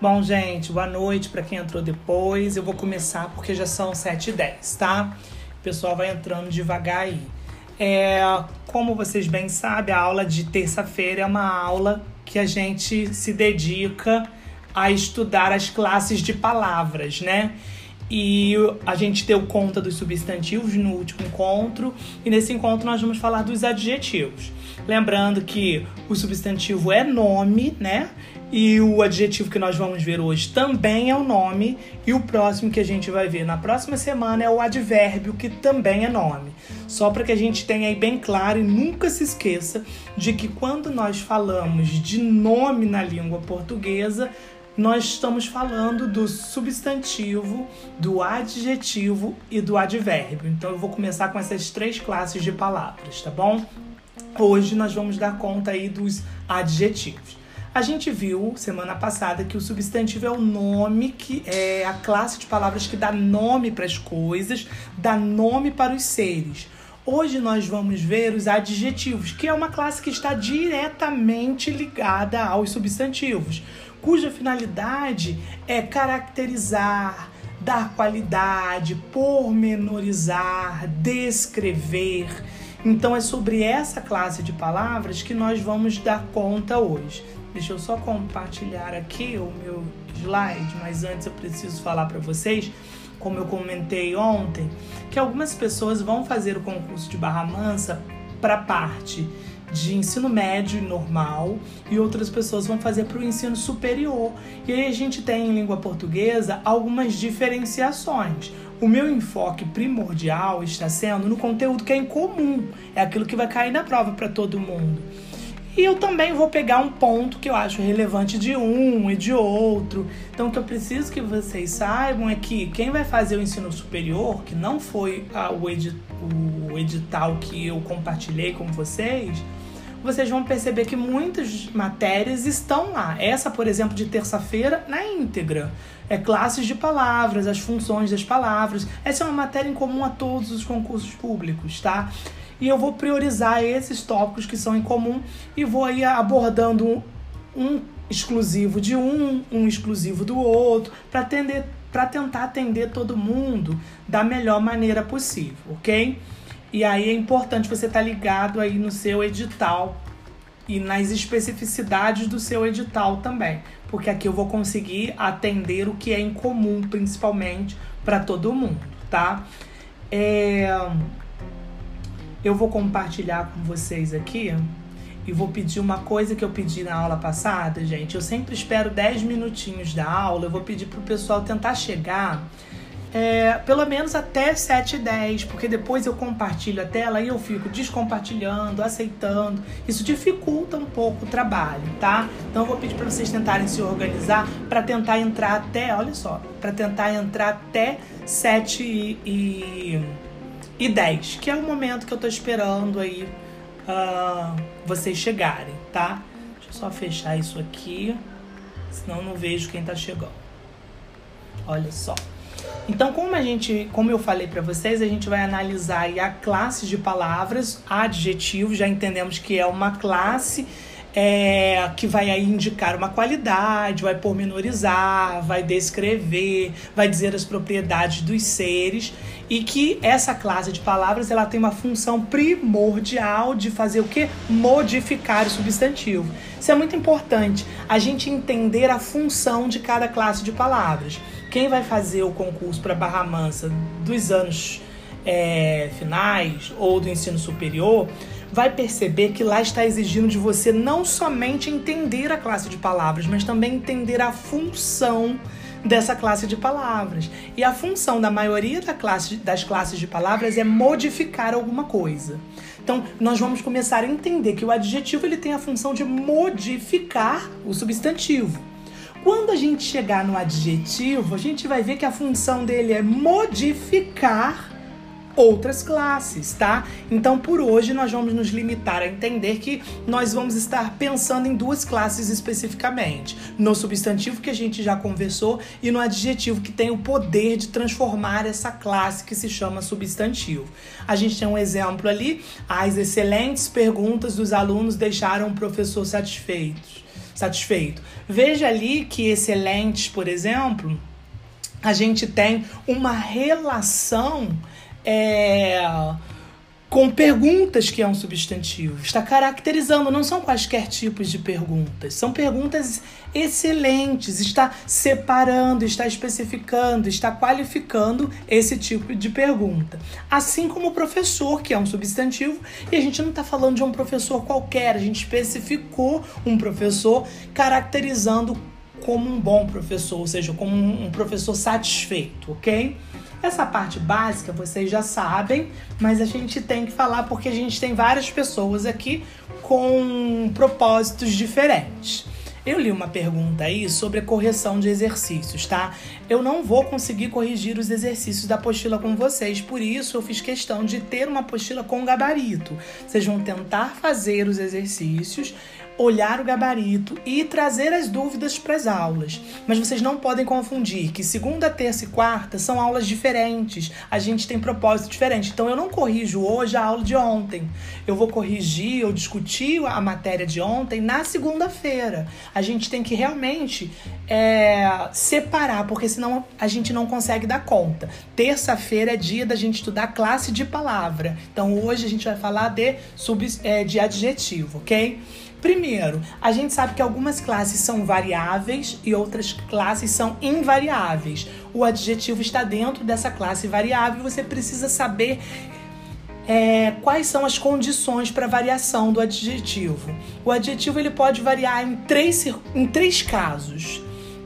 Bom, gente, boa noite para quem entrou depois. Eu vou começar porque já são 7h10, tá? O pessoal vai entrando devagar aí. É, como vocês bem sabem, a aula de terça-feira é uma aula que a gente se dedica a estudar as classes de palavras, né? E a gente deu conta dos substantivos no último encontro, e nesse encontro nós vamos falar dos adjetivos. Lembrando que o substantivo é nome, né? E o adjetivo que nós vamos ver hoje também é o nome, e o próximo que a gente vai ver na próxima semana é o advérbio, que também é nome. Só para que a gente tenha aí bem claro e nunca se esqueça de que quando nós falamos de nome na língua portuguesa, nós estamos falando do substantivo, do adjetivo e do advérbio. Então eu vou começar com essas três classes de palavras, tá bom? Hoje nós vamos dar conta aí dos adjetivos. A gente viu semana passada que o substantivo é o nome que é a classe de palavras que dá nome para as coisas, dá nome para os seres. Hoje nós vamos ver os adjetivos, que é uma classe que está diretamente ligada aos substantivos, cuja finalidade é caracterizar, dar qualidade, pormenorizar, descrever. Então é sobre essa classe de palavras que nós vamos dar conta hoje. Deixa eu só compartilhar aqui o meu slide, mas antes eu preciso falar para vocês, como eu comentei ontem, que algumas pessoas vão fazer o concurso de Barra Mansa para parte de ensino médio normal e outras pessoas vão fazer para o ensino superior. E aí a gente tem em língua portuguesa algumas diferenciações. O meu enfoque primordial está sendo no conteúdo que é incomum, é aquilo que vai cair na prova para todo mundo. E eu também vou pegar um ponto que eu acho relevante de um e de outro. Então, o que eu preciso que vocês saibam é que quem vai fazer o ensino superior, que não foi a, o, edi o edital que eu compartilhei com vocês, vocês vão perceber que muitas matérias estão lá. Essa, por exemplo, de terça-feira, na íntegra. É classes de palavras, as funções das palavras. Essa é uma matéria em comum a todos os concursos públicos, tá? E eu vou priorizar esses tópicos que são em comum e vou aí abordando um, um exclusivo de um, um exclusivo do outro, para atender para tentar atender todo mundo da melhor maneira possível, ok? E aí é importante você estar tá ligado aí no seu edital e nas especificidades do seu edital também, porque aqui eu vou conseguir atender o que é em comum, principalmente para todo mundo, tá? É eu vou compartilhar com vocês aqui e vou pedir uma coisa que eu pedi na aula passada, gente. Eu sempre espero 10 minutinhos da aula, eu vou pedir pro pessoal tentar chegar é, pelo menos até 7 e 10, porque depois eu compartilho a tela e eu fico descompartilhando, aceitando. Isso dificulta um pouco o trabalho, tá? Então eu vou pedir para vocês tentarem se organizar para tentar entrar até, olha só, para tentar entrar até 7 e, e e 10, que é o momento que eu tô esperando aí uh, vocês chegarem, tá? Deixa eu só fechar isso aqui, senão não vejo quem tá chegando. Olha só. Então, como a gente, como eu falei para vocês, a gente vai analisar aí a classe de palavras, adjetivos, já entendemos que é uma classe é, que vai aí indicar uma qualidade, vai pormenorizar, vai descrever, vai dizer as propriedades dos seres e que essa classe de palavras ela tem uma função primordial de fazer o que? Modificar o substantivo. Isso é muito importante, a gente entender a função de cada classe de palavras. Quem vai fazer o concurso para Barra Mansa dos anos é, finais ou do ensino superior vai perceber que lá está exigindo de você não somente entender a classe de palavras, mas também entender a função dessa classe de palavras. E a função da maioria da classe, das classes de palavras é modificar alguma coisa. Então, nós vamos começar a entender que o adjetivo ele tem a função de modificar o substantivo. Quando a gente chegar no adjetivo, a gente vai ver que a função dele é modificar outras classes, tá? Então, por hoje, nós vamos nos limitar a entender que nós vamos estar pensando em duas classes especificamente: no substantivo que a gente já conversou e no adjetivo que tem o poder de transformar essa classe que se chama substantivo. A gente tem um exemplo ali: as excelentes perguntas dos alunos deixaram o professor satisfeito satisfeito. Veja ali que excelentes, por exemplo, a gente tem uma relação é, com perguntas que é um substantivo. Está caracterizando, não são quaisquer tipos de perguntas, são perguntas excelentes, está separando, está especificando, está qualificando esse tipo de pergunta. Assim como o professor, que é um substantivo, e a gente não está falando de um professor qualquer, a gente especificou um professor caracterizando como um bom professor, ou seja, como um professor satisfeito, ok? Essa parte básica vocês já sabem, mas a gente tem que falar porque a gente tem várias pessoas aqui com propósitos diferentes. Eu li uma pergunta aí sobre a correção de exercícios, tá? Eu não vou conseguir corrigir os exercícios da apostila com vocês, por isso eu fiz questão de ter uma apostila com gabarito. Vocês vão tentar fazer os exercícios olhar o gabarito e trazer as dúvidas para as aulas. Mas vocês não podem confundir que segunda, terça e quarta são aulas diferentes. A gente tem propósito diferente. Então eu não corrijo hoje a aula de ontem. Eu vou corrigir ou discutir a matéria de ontem na segunda-feira. A gente tem que realmente é, separar, porque senão a gente não consegue dar conta. Terça-feira é dia da gente estudar classe de palavra. Então hoje a gente vai falar de, sub, é, de adjetivo, ok? Primeiro, a gente sabe que algumas classes são variáveis e outras classes são invariáveis. O adjetivo está dentro dessa classe variável e você precisa saber é, quais são as condições para variação do adjetivo. O adjetivo ele pode variar em três, em três casos: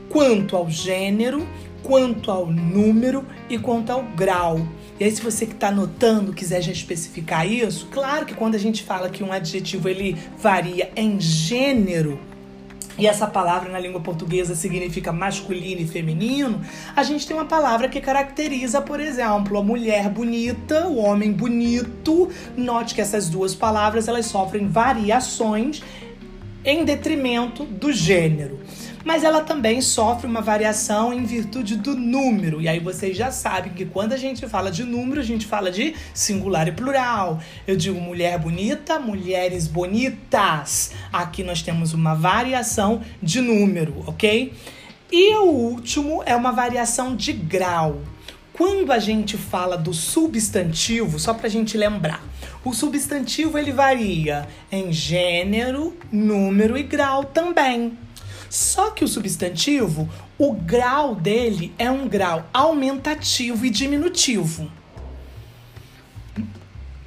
quanto ao gênero, quanto ao número e quanto ao grau. E aí, se você que está anotando quiser já especificar isso, claro que quando a gente fala que um adjetivo ele varia em gênero, e essa palavra na língua portuguesa significa masculino e feminino, a gente tem uma palavra que caracteriza, por exemplo, a mulher bonita, o homem bonito. Note que essas duas palavras elas sofrem variações em detrimento do gênero mas ela também sofre uma variação em virtude do número. E aí vocês já sabem que quando a gente fala de número, a gente fala de singular e plural. Eu digo mulher bonita, mulheres bonitas. Aqui nós temos uma variação de número, ok? E o último é uma variação de grau. Quando a gente fala do substantivo, só para a gente lembrar, o substantivo ele varia em gênero, número e grau também. Só que o substantivo, o grau dele é um grau aumentativo e diminutivo.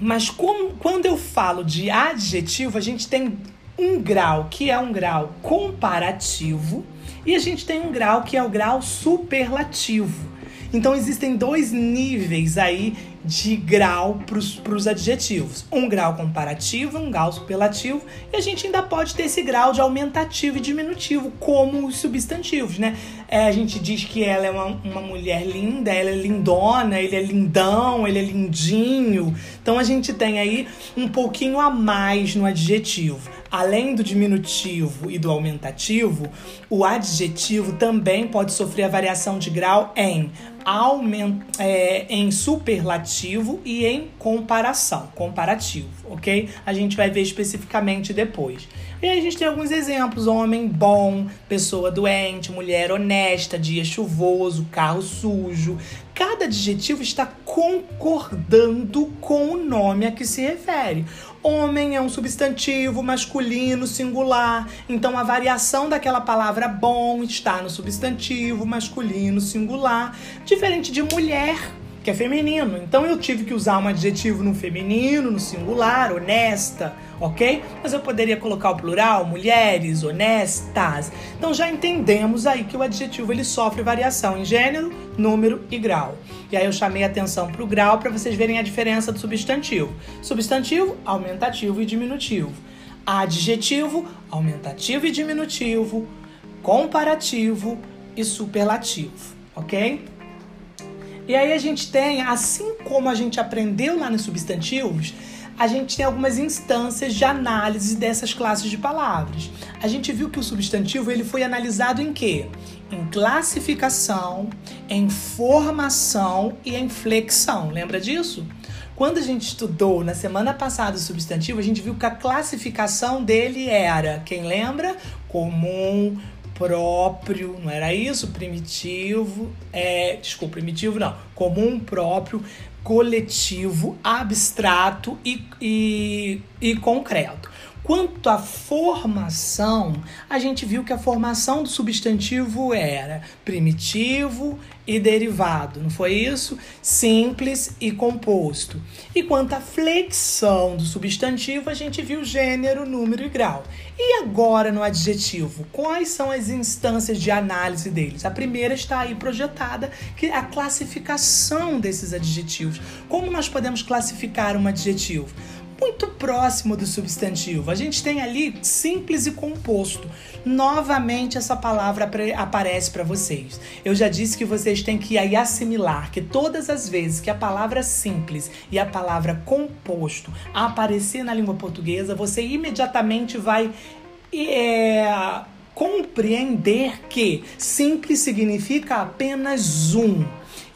Mas como, quando eu falo de adjetivo, a gente tem um grau que é um grau comparativo e a gente tem um grau que é o grau superlativo. Então existem dois níveis aí de grau para os adjetivos. Um grau comparativo, um grau superlativo, e a gente ainda pode ter esse grau de aumentativo e diminutivo, como os substantivos, né? É, a gente diz que ela é uma, uma mulher linda, ela é lindona, ele é lindão, ele é lindinho. Então a gente tem aí um pouquinho a mais no adjetivo. Além do diminutivo e do aumentativo, o adjetivo também pode sofrer a variação de grau em aument, é, em superlativo e em comparação, comparativo, ok? A gente vai ver especificamente depois. E aí a gente tem alguns exemplos: homem bom, pessoa doente, mulher honesta, dia chuvoso, carro sujo. Cada adjetivo está concordando com o nome a que se refere. Homem é um substantivo masculino singular, então a variação daquela palavra bom está no substantivo masculino singular, diferente de mulher que é feminino. Então eu tive que usar um adjetivo no feminino, no singular, honesta, ok? Mas eu poderia colocar o plural, mulheres, honestas. Então já entendemos aí que o adjetivo ele sofre variação em gênero, número e grau. E aí eu chamei atenção para o grau para vocês verem a diferença do substantivo. Substantivo, aumentativo e diminutivo. Adjetivo, aumentativo e diminutivo, comparativo e superlativo, ok? E aí a gente tem, assim como a gente aprendeu lá nos substantivos, a gente tem algumas instâncias de análise dessas classes de palavras. A gente viu que o substantivo ele foi analisado em quê? Em classificação, em formação e em flexão. Lembra disso? Quando a gente estudou na semana passada o substantivo, a gente viu que a classificação dele era, quem lembra? Comum, próprio, não era isso? Primitivo, é, desculpa, primitivo não, comum, próprio, coletivo, abstrato e, e, e concreto. Quanto à formação, a gente viu que a formação do substantivo era primitivo e derivado, não foi isso? Simples e composto. E quanto à flexão do substantivo, a gente viu gênero, número e grau. E agora no adjetivo, quais são as instâncias de análise deles? A primeira está aí projetada, que é a classificação desses adjetivos. Como nós podemos classificar um adjetivo? Muito próximo do substantivo. A gente tem ali simples e composto. Novamente essa palavra aparece para vocês. Eu já disse que vocês têm que aí assimilar que todas as vezes que a palavra simples e a palavra composto aparecer na língua portuguesa, você imediatamente vai é, compreender que simples significa apenas um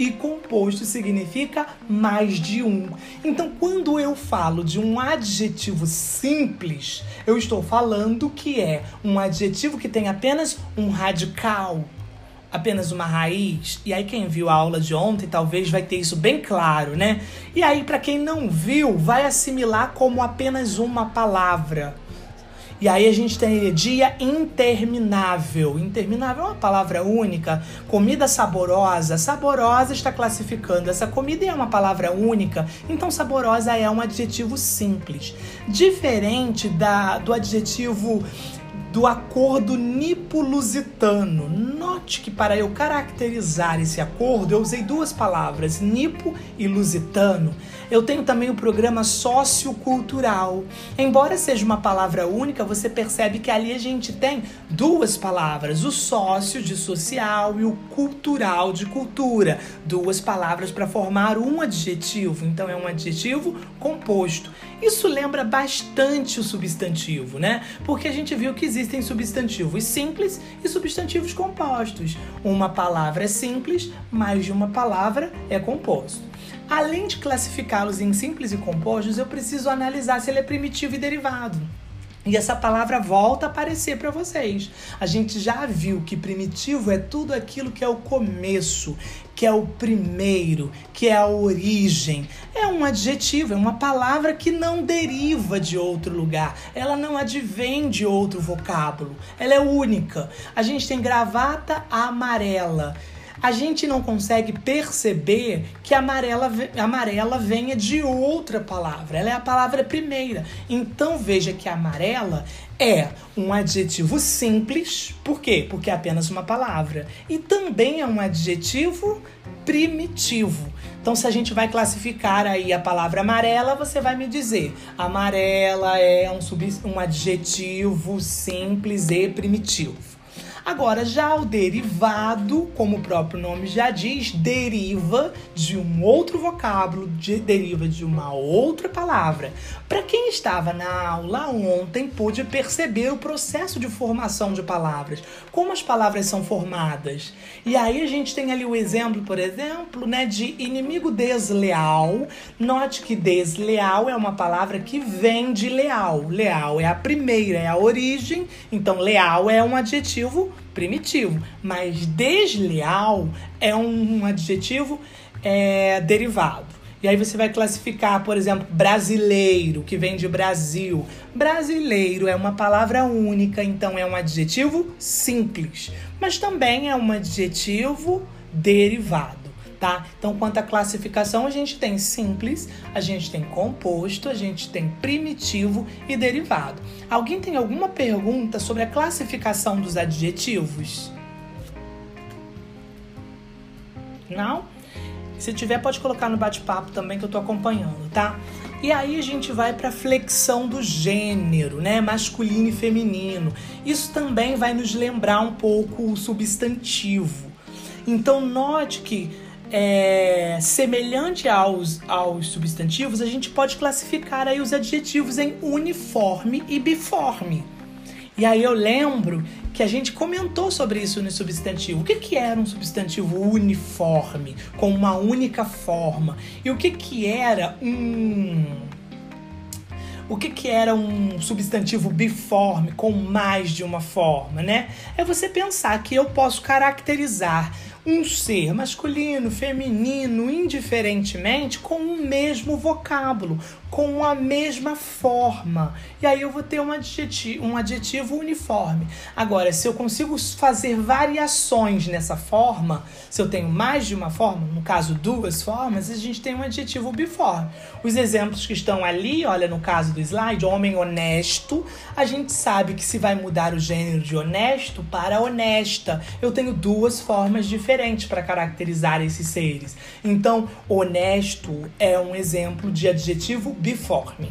e composto significa mais de um. Então, quando eu falo de um adjetivo simples, eu estou falando que é um adjetivo que tem apenas um radical, apenas uma raiz. E aí quem viu a aula de ontem talvez vai ter isso bem claro, né? E aí para quem não viu, vai assimilar como apenas uma palavra. E aí a gente tem dia interminável. Interminável é uma palavra única. Comida saborosa. Saborosa está classificando. Essa comida é uma palavra única. Então saborosa é um adjetivo simples. Diferente da, do adjetivo do acordo nipo-lusitano. Note que para eu caracterizar esse acordo, eu usei duas palavras, nipo e lusitano. Eu tenho também o programa sociocultural. Embora seja uma palavra única, você percebe que ali a gente tem duas palavras, o sócio de social e o cultural de cultura. Duas palavras para formar um adjetivo. Então é um adjetivo composto. Isso lembra bastante o substantivo, né? Porque a gente viu que existem substantivos simples e substantivos compostos. Uma palavra é simples, mais de uma palavra é composto. Além de classificá-los em simples e compostos, eu preciso analisar se ele é primitivo e derivado. E essa palavra volta a aparecer para vocês. A gente já viu que primitivo é tudo aquilo que é o começo, que é o primeiro, que é a origem. É um adjetivo, é uma palavra que não deriva de outro lugar. Ela não advém de outro vocábulo. Ela é única. A gente tem gravata amarela a gente não consegue perceber que amarela, amarela venha de outra palavra. Ela é a palavra primeira. Então veja que amarela é um adjetivo simples. Por quê? Porque é apenas uma palavra. E também é um adjetivo primitivo. Então, se a gente vai classificar aí a palavra amarela, você vai me dizer: amarela é um, sub, um adjetivo simples e primitivo. Agora, já o derivado, como o próprio nome já diz, deriva de um outro vocábulo, de, deriva de uma outra palavra. Para quem estava na aula ontem, pôde perceber o processo de formação de palavras, como as palavras são formadas. E aí a gente tem ali o exemplo, por exemplo, né, de inimigo desleal. Note que desleal é uma palavra que vem de leal. Leal é a primeira, é a origem. Então, leal é um adjetivo primitivo, mas desleal é um adjetivo é, derivado. E aí você vai classificar, por exemplo, brasileiro, que vem de Brasil. Brasileiro é uma palavra única, então é um adjetivo simples, mas também é um adjetivo derivado tá? Então, quanto à classificação, a gente tem simples, a gente tem composto, a gente tem primitivo e derivado. Alguém tem alguma pergunta sobre a classificação dos adjetivos? Não? Se tiver, pode colocar no bate-papo também que eu tô acompanhando, tá? E aí a gente vai para flexão do gênero, né? Masculino e feminino. Isso também vai nos lembrar um pouco o substantivo. Então note que é, semelhante aos, aos substantivos, a gente pode classificar aí os adjetivos em uniforme e biforme. E aí eu lembro que a gente comentou sobre isso no substantivo. O que, que era um substantivo uniforme, com uma única forma? E o que, que era um. O que, que era um substantivo biforme, com mais de uma forma, né? É você pensar que eu posso caracterizar um ser masculino, feminino, indiferentemente, com o mesmo vocábulo, com a mesma forma. E aí eu vou ter um adjetivo, um adjetivo uniforme. Agora, se eu consigo fazer variações nessa forma, se eu tenho mais de uma forma, no caso duas formas, a gente tem um adjetivo biforme. Os exemplos que estão ali, olha no caso do slide, homem honesto, a gente sabe que se vai mudar o gênero de honesto para honesta, eu tenho duas formas diferentes para caracterizar esses seres. Então, honesto é um exemplo de adjetivo biforme.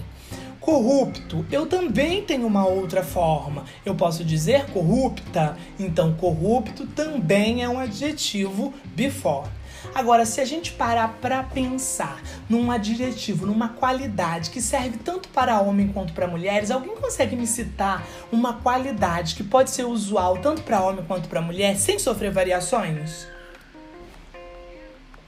Corrupto, eu também tenho uma outra forma. Eu posso dizer corrupta, então corrupto também é um adjetivo biforme. Agora, se a gente parar para pensar num adjetivo, numa qualidade que serve tanto para homem quanto para mulheres, alguém consegue me citar uma qualidade que pode ser usual tanto para homem quanto para mulher sem sofrer variações?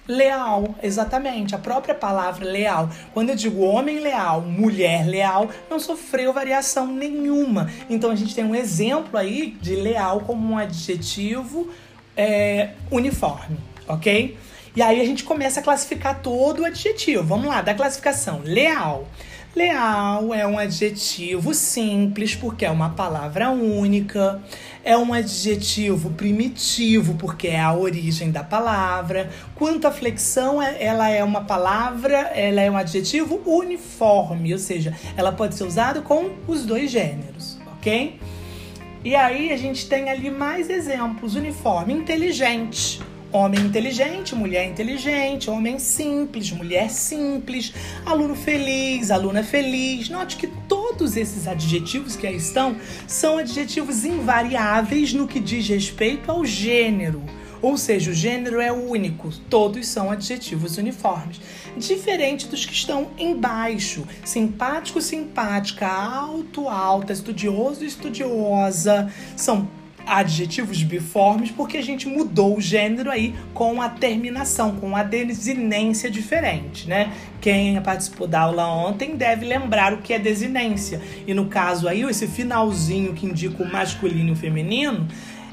Leal, exatamente. A própria palavra leal. Quando eu digo homem leal, mulher leal, não sofreu variação nenhuma. Então a gente tem um exemplo aí de leal como um adjetivo é, uniforme, ok? E aí a gente começa a classificar todo o adjetivo. Vamos lá, da classificação. Leal. Leal é um adjetivo simples porque é uma palavra única, é um adjetivo primitivo porque é a origem da palavra. Quanto à flexão, é, ela é uma palavra, ela é um adjetivo uniforme, ou seja, ela pode ser usada com os dois gêneros, ok? E aí a gente tem ali mais exemplos: uniforme, inteligente Homem inteligente, mulher inteligente, homem simples, mulher simples, aluno feliz, aluna feliz. Note que todos esses adjetivos que aí estão são adjetivos invariáveis no que diz respeito ao gênero. Ou seja, o gênero é único, todos são adjetivos uniformes. Diferente dos que estão embaixo: simpático, simpática, alto, alta, estudioso, estudiosa. São adjetivos biformes porque a gente mudou o gênero aí com a terminação, com a desinência diferente, né? Quem participou da aula ontem deve lembrar o que é desinência. E no caso aí, esse finalzinho que indica o masculino e o feminino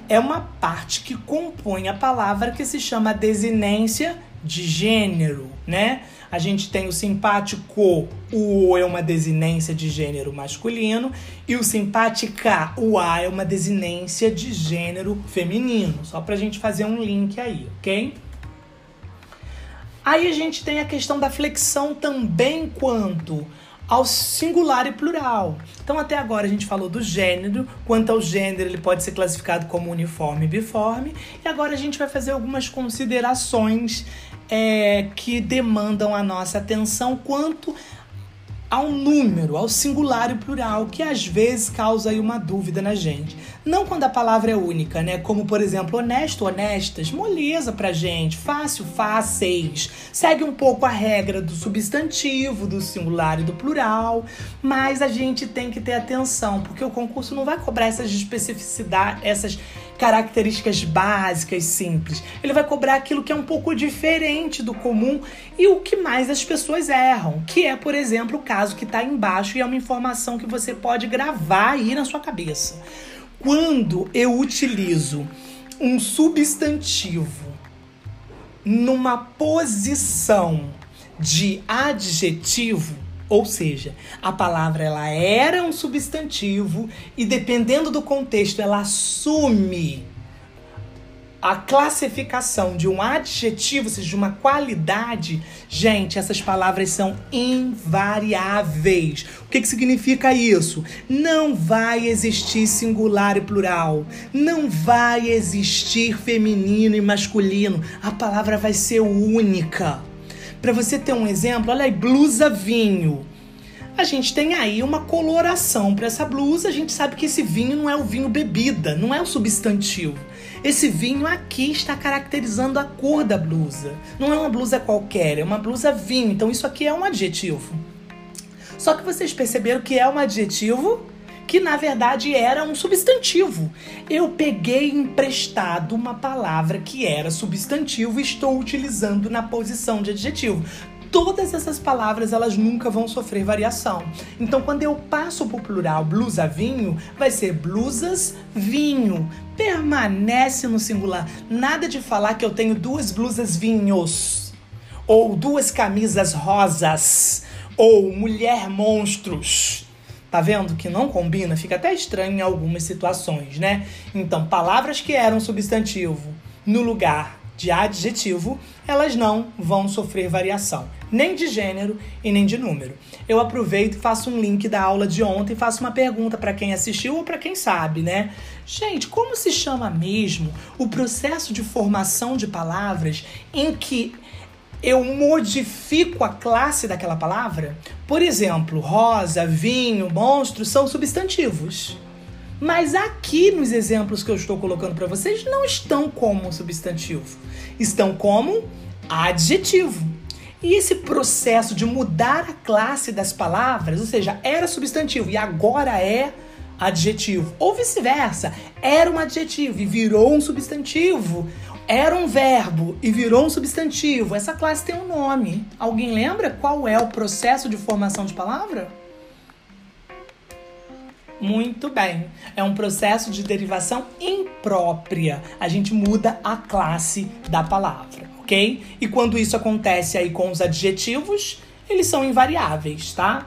é uma parte que compõe a palavra que se chama desinência de gênero, né? A gente tem o simpático, o O é uma desinência de gênero masculino, e o simpática, o A é uma desinência de gênero feminino. Só pra gente fazer um link aí, ok? Aí a gente tem a questão da flexão também quanto ao singular e plural. Então até agora a gente falou do gênero, quanto ao gênero ele pode ser classificado como uniforme e biforme, e agora a gente vai fazer algumas considerações é, que demandam a nossa atenção quanto ao número, ao singular e plural, que às vezes causa aí uma dúvida na gente. Não quando a palavra é única, né? Como, por exemplo, honesto, honestas, moleza pra gente, fácil, fáceis. Segue um pouco a regra do substantivo, do singular e do plural, mas a gente tem que ter atenção, porque o concurso não vai cobrar essas especificidades, essas características básicas, simples. Ele vai cobrar aquilo que é um pouco diferente do comum e o que mais as pessoas erram, que é, por exemplo, o caso que está embaixo e é uma informação que você pode gravar aí na sua cabeça. Quando eu utilizo um substantivo numa posição de adjetivo, ou seja, a palavra ela era um substantivo e dependendo do contexto ela assume a classificação de um adjetivo, ou seja, de uma qualidade, gente, essas palavras são invariáveis. O que, que significa isso? Não vai existir singular e plural. Não vai existir feminino e masculino. A palavra vai ser única. Para você ter um exemplo, olha aí, blusa vinho. A gente tem aí uma coloração para essa blusa. A gente sabe que esse vinho não é o vinho bebida, não é o substantivo. Esse vinho aqui está caracterizando a cor da blusa. Não é uma blusa qualquer, é uma blusa vinho. Então isso aqui é um adjetivo. Só que vocês perceberam que é um adjetivo que na verdade era um substantivo. Eu peguei emprestado uma palavra que era substantivo e estou utilizando na posição de adjetivo todas essas palavras elas nunca vão sofrer variação. Então, quando eu passo para o plural blusa vinho, vai ser blusas vinho. Permanece no singular. Nada de falar que eu tenho duas blusas vinhos ou duas camisas rosas ou mulher monstros. Tá vendo que não combina? Fica até estranho em algumas situações, né? Então, palavras que eram substantivo no lugar de adjetivo, elas não vão sofrer variação, nem de gênero e nem de número. Eu aproveito e faço um link da aula de ontem e faço uma pergunta para quem assistiu ou para quem sabe, né? Gente, como se chama mesmo o processo de formação de palavras em que eu modifico a classe daquela palavra? Por exemplo, rosa, vinho, monstro são substantivos. Mas aqui nos exemplos que eu estou colocando para vocês não estão como substantivo, estão como adjetivo. E esse processo de mudar a classe das palavras, ou seja, era substantivo e agora é adjetivo, ou vice-versa, era um adjetivo e virou um substantivo, era um verbo e virou um substantivo. Essa classe tem um nome. Alguém lembra qual é o processo de formação de palavra? Muito bem. É um processo de derivação imprópria. A gente muda a classe da palavra, ok? E quando isso acontece aí com os adjetivos, eles são invariáveis, tá?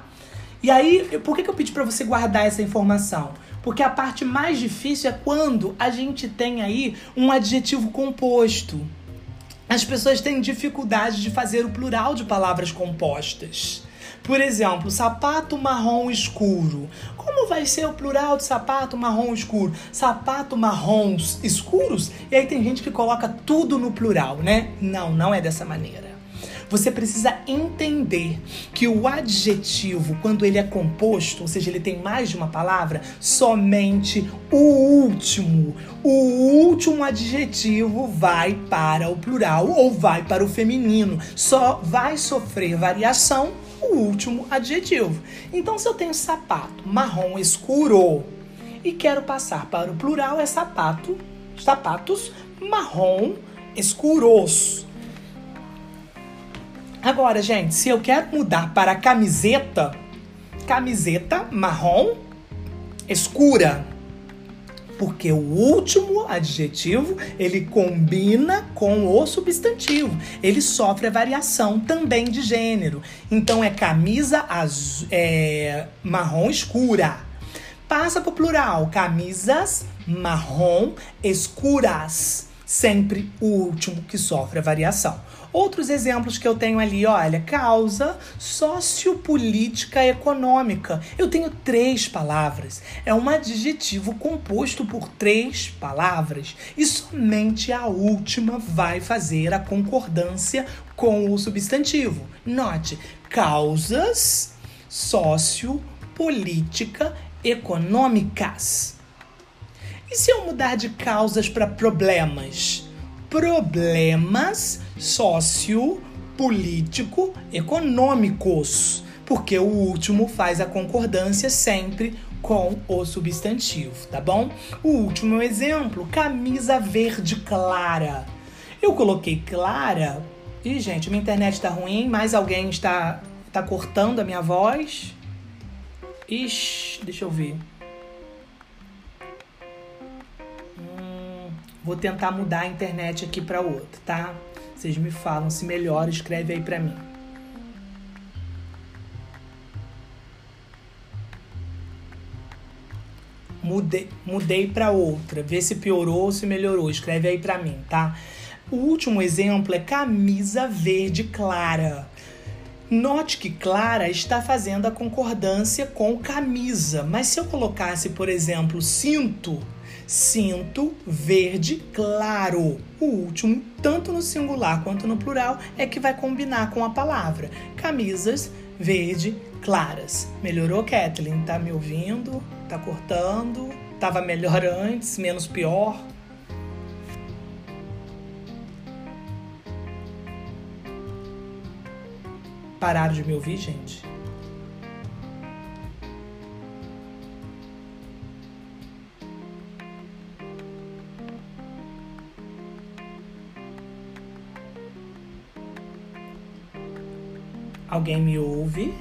E aí, por que, que eu pedi para você guardar essa informação? Porque a parte mais difícil é quando a gente tem aí um adjetivo composto. As pessoas têm dificuldade de fazer o plural de palavras compostas. Por exemplo, sapato marrom escuro. Como vai ser o plural de sapato marrom escuro? Sapato marrons escuros? E aí tem gente que coloca tudo no plural, né? Não, não é dessa maneira. Você precisa entender que o adjetivo, quando ele é composto, ou seja, ele tem mais de uma palavra, somente o último, o último adjetivo vai para o plural ou vai para o feminino. Só vai sofrer variação o último adjetivo. Então, se eu tenho sapato marrom escuro e quero passar para o plural, é sapato, sapatos marrom escuros. Agora, gente, se eu quero mudar para camiseta, camiseta marrom escura porque o último adjetivo ele combina com o substantivo. Ele sofre a variação também de gênero. Então é camisa azul, é, marrom escura. Passa para o plural, camisas marrom escuras. Sempre o último que sofre a variação. Outros exemplos que eu tenho ali, olha, causa sociopolítica econômica. Eu tenho três palavras. É um adjetivo composto por três palavras e somente a última vai fazer a concordância com o substantivo. Note, causas sociopolítica econômicas. E se eu mudar de causas para problemas? problemas sociopolítico econômicos, porque o último faz a concordância sempre com o substantivo, tá bom? O último exemplo, camisa verde clara. Eu coloquei clara. E gente, minha internet tá ruim, mais alguém está tá cortando a minha voz. Ixi, deixa eu ver. Vou tentar mudar a internet aqui para outra, tá? Vocês me falam se melhora, escreve aí para mim. Mudei, mudei para outra, vê se piorou ou se melhorou. Escreve aí para mim, tá? O último exemplo é camisa verde clara. Note que clara está fazendo a concordância com camisa, mas se eu colocasse, por exemplo, cinto, cinto verde claro. O último, tanto no singular quanto no plural, é que vai combinar com a palavra. Camisas verde claras. Melhorou, Kathleen? Tá me ouvindo? Tá cortando? Tava melhor antes, menos pior? Pararam de me ouvir, gente? Alguém me ouve?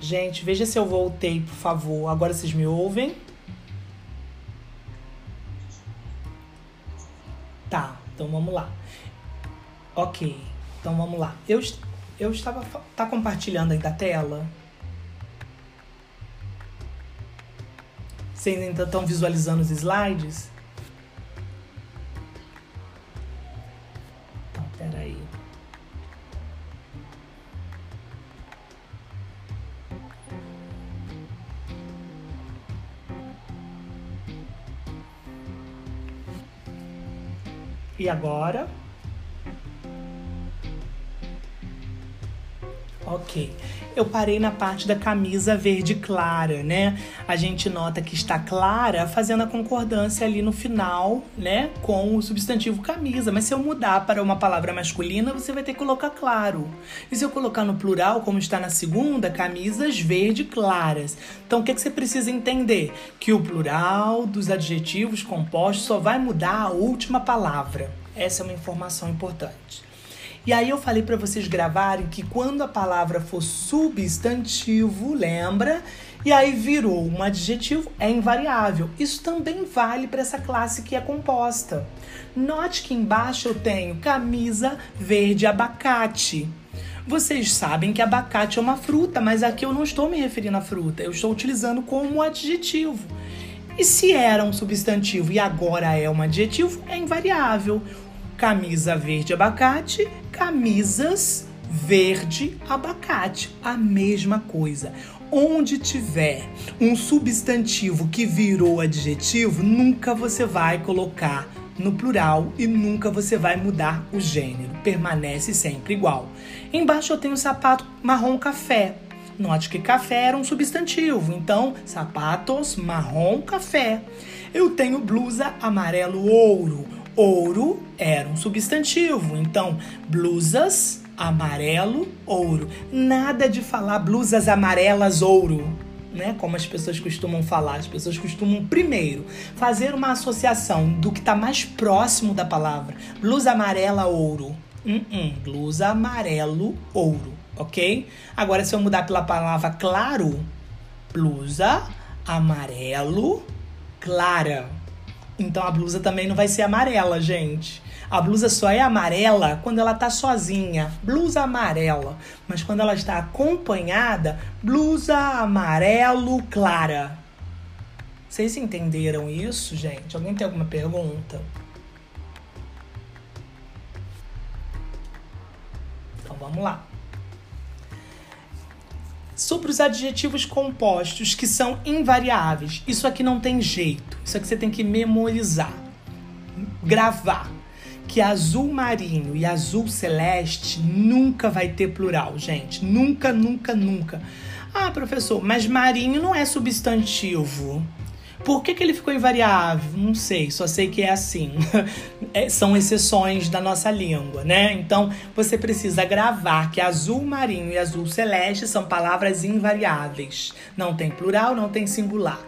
Gente, veja se eu voltei, por favor. Agora vocês me ouvem? Ok, então vamos lá. Eu, eu estava. Tá compartilhando aí da tela? Vocês ainda estão visualizando os slides? E agora? Ok. Eu parei na parte da camisa verde clara, né? A gente nota que está clara, fazendo a concordância ali no final, né? Com o substantivo camisa. Mas se eu mudar para uma palavra masculina, você vai ter que colocar claro. E se eu colocar no plural, como está na segunda, camisas verde claras. Então, o que, que você precisa entender? Que o plural dos adjetivos compostos só vai mudar a última palavra. Essa é uma informação importante. E aí eu falei para vocês gravarem que quando a palavra for substantivo, lembra? E aí virou um adjetivo, é invariável. Isso também vale para essa classe que é composta. Note que embaixo eu tenho camisa verde abacate. Vocês sabem que abacate é uma fruta, mas aqui eu não estou me referindo à fruta, eu estou utilizando como adjetivo. E se era um substantivo e agora é um adjetivo, é invariável camisa verde abacate, camisas verde abacate, a mesma coisa. Onde tiver um substantivo que virou adjetivo, nunca você vai colocar no plural e nunca você vai mudar o gênero, permanece sempre igual. Embaixo eu tenho sapato marrom café. Note que café era um substantivo, então sapatos marrom café. Eu tenho blusa amarelo ouro. Ouro era um substantivo, então blusas amarelo, ouro. Nada de falar blusas amarelas, ouro. Né? Como as pessoas costumam falar, as pessoas costumam primeiro fazer uma associação do que está mais próximo da palavra. Blusa amarela, ouro. Uh -uh. Blusa amarelo, ouro, ok? Agora, se eu mudar pela palavra claro, blusa amarelo, clara. Então a blusa também não vai ser amarela, gente. A blusa só é amarela quando ela tá sozinha, blusa amarela. Mas quando ela está acompanhada, blusa amarelo clara. Vocês entenderam isso, gente? Alguém tem alguma pergunta? Então vamos lá sobre os adjetivos compostos que são invariáveis. Isso aqui não tem jeito. Isso aqui você tem que memorizar, gravar. Que azul marinho e azul celeste nunca vai ter plural, gente. Nunca, nunca, nunca. Ah, professor, mas marinho não é substantivo. Por que, que ele ficou invariável? Não sei, só sei que é assim. é, são exceções da nossa língua, né? Então você precisa gravar que azul marinho e azul celeste são palavras invariáveis. Não tem plural, não tem singular.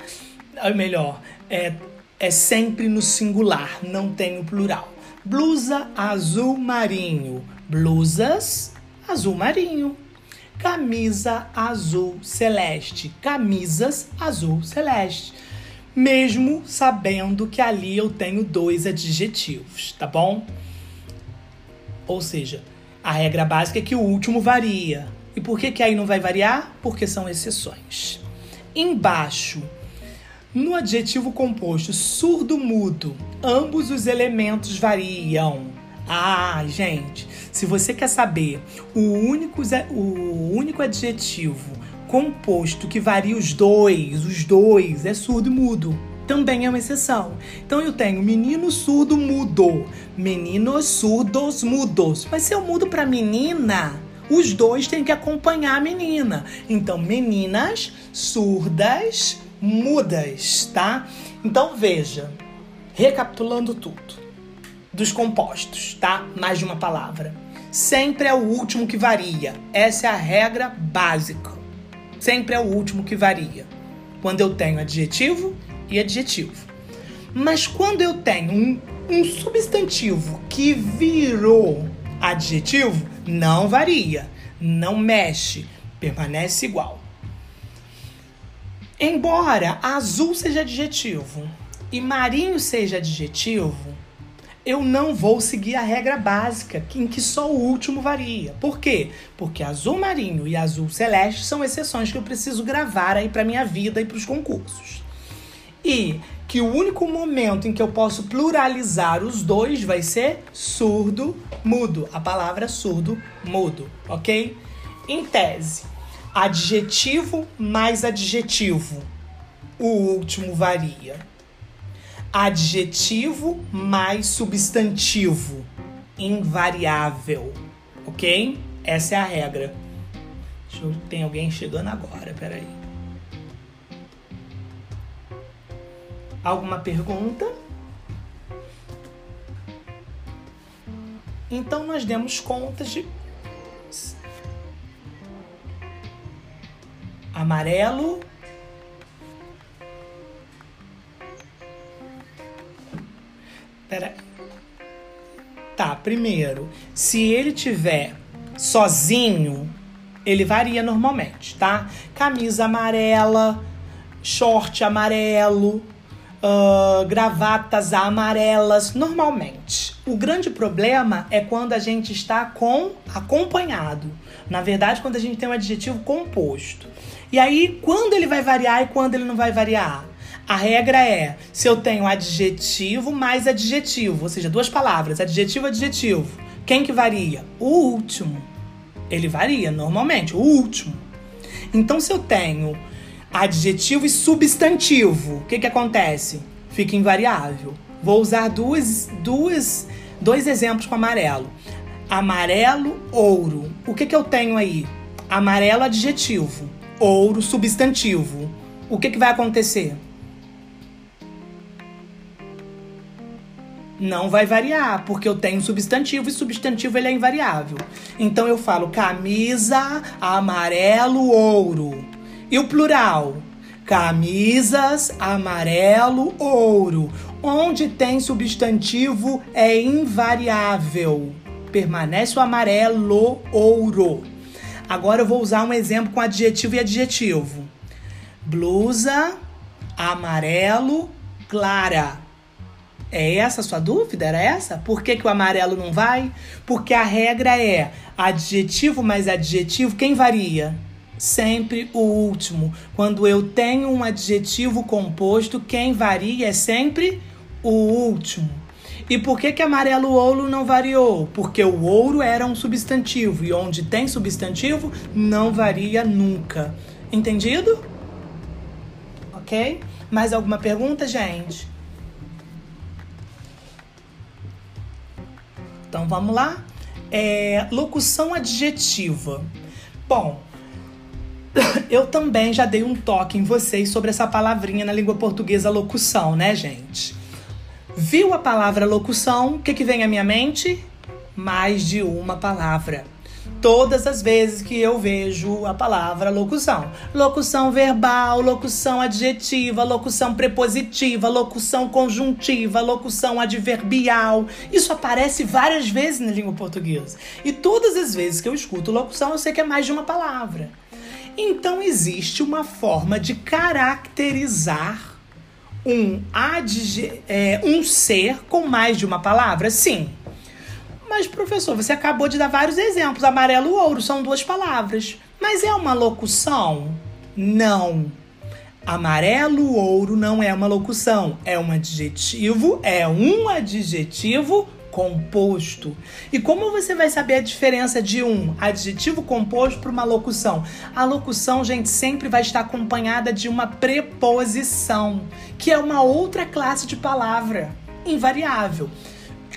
Ou melhor, é, é sempre no singular, não tem o plural. Blusa azul marinho. Blusas azul marinho. Camisa azul celeste. Camisas azul celeste mesmo sabendo que ali eu tenho dois adjetivos, tá bom? Ou seja, a regra básica é que o último varia. E por que, que aí não vai variar? Porque são exceções. Embaixo, no adjetivo composto surdo-mudo, ambos os elementos variam. Ah, gente, se você quer saber o único, o único adjetivo composto que varia os dois, os dois, é surdo e mudo. Também é uma exceção. Então eu tenho menino surdo mudo, meninos surdos mudos. Mas se eu mudo para menina, os dois têm que acompanhar a menina. Então, meninas surdas mudas, tá? Então veja, recapitulando tudo dos compostos, tá? Mais de uma palavra. Sempre é o último que varia. Essa é a regra básica. Sempre é o último que varia. Quando eu tenho adjetivo e adjetivo. Mas quando eu tenho um, um substantivo que virou adjetivo, não varia, não mexe, permanece igual. Embora azul seja adjetivo e marinho seja adjetivo, eu não vou seguir a regra básica, em que só o último varia. Por quê? Porque azul marinho e azul celeste são exceções que eu preciso gravar aí para minha vida e para os concursos. E que o único momento em que eu posso pluralizar os dois vai ser surdo, mudo. A palavra surdo, mudo, ok? Em tese, adjetivo mais adjetivo. O último varia adjetivo mais substantivo, invariável, ok? Essa é a regra. Eu, tem alguém chegando agora, peraí. Alguma pergunta? Então nós demos conta de amarelo, Pera. Tá, primeiro, se ele tiver sozinho, ele varia normalmente, tá? Camisa amarela, short amarelo, uh, gravatas amarelas, normalmente. O grande problema é quando a gente está com acompanhado. Na verdade, quando a gente tem um adjetivo composto. E aí, quando ele vai variar e quando ele não vai variar? A regra é: se eu tenho adjetivo mais adjetivo, ou seja, duas palavras, adjetivo adjetivo, quem que varia? O último. Ele varia normalmente, o último. Então, se eu tenho adjetivo e substantivo, o que, que acontece? Fica invariável. Vou usar duas, duas, dois exemplos com amarelo. Amarelo, ouro. O que, que eu tenho aí? Amarelo, adjetivo. Ouro, substantivo. O que, que vai acontecer? Não vai variar, porque eu tenho substantivo e substantivo ele é invariável. Então eu falo camisa, amarelo, ouro. E o plural? Camisas, amarelo, ouro. Onde tem substantivo é invariável. Permanece o amarelo, ouro. Agora eu vou usar um exemplo com adjetivo e adjetivo. Blusa, amarelo, clara. É essa a sua dúvida? Era essa? Por que, que o amarelo não vai? Porque a regra é adjetivo mais adjetivo, quem varia? Sempre o último. Quando eu tenho um adjetivo composto, quem varia é sempre o último. E por que, que amarelo ouro não variou? Porque o ouro era um substantivo e onde tem substantivo não varia nunca. Entendido? Ok? Mais alguma pergunta, gente? Então vamos lá. É, locução adjetiva. Bom, eu também já dei um toque em vocês sobre essa palavrinha na língua portuguesa locução, né, gente? Viu a palavra locução? O que, que vem à minha mente? Mais de uma palavra todas as vezes que eu vejo a palavra locução. Locução verbal, locução adjetiva, locução prepositiva, locução conjuntiva, locução adverbial. Isso aparece várias vezes na língua portuguesa. E todas as vezes que eu escuto locução, eu sei que é mais de uma palavra. Então existe uma forma de caracterizar um, é, um ser com mais de uma palavra? Sim. Mas, professor, você acabou de dar vários exemplos. Amarelo e ouro são duas palavras. Mas é uma locução? Não. Amarelo ouro não é uma locução. É um adjetivo, é um adjetivo composto. E como você vai saber a diferença de um adjetivo composto para uma locução? A locução, gente, sempre vai estar acompanhada de uma preposição, que é uma outra classe de palavra invariável.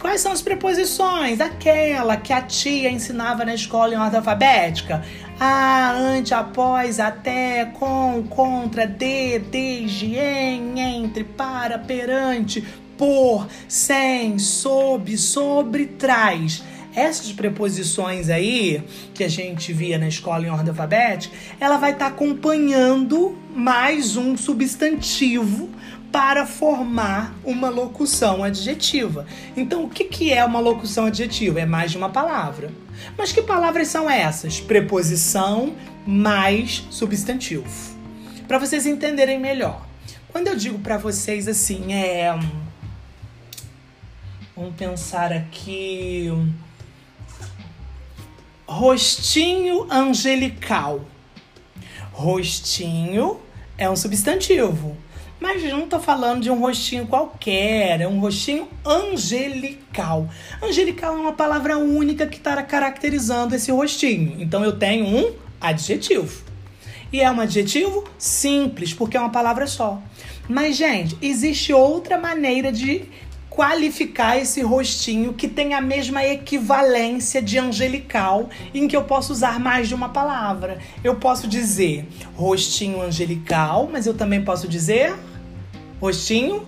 Quais são as preposições? Aquela que a tia ensinava na escola em ordem alfabética. A, ante, após, até, com, contra, de, desde, em, entre, para, perante, por, sem, sob, sobre, traz. Essas preposições aí, que a gente via na escola em ordem alfabética, ela vai estar tá acompanhando mais um substantivo para formar uma locução adjetiva. Então, o que, que é uma locução adjetiva? É mais de uma palavra. Mas que palavras são essas? Preposição mais substantivo. Para vocês entenderem melhor. Quando eu digo para vocês assim, é. Vamos pensar aqui. Rostinho angelical. Rostinho é um substantivo. Mas não tô falando de um rostinho qualquer, é um rostinho angelical. Angelical é uma palavra única que está caracterizando esse rostinho. Então eu tenho um adjetivo. E é um adjetivo simples, porque é uma palavra só. Mas, gente, existe outra maneira de qualificar esse rostinho que tem a mesma equivalência de angelical, em que eu posso usar mais de uma palavra. Eu posso dizer rostinho angelical, mas eu também posso dizer rostinho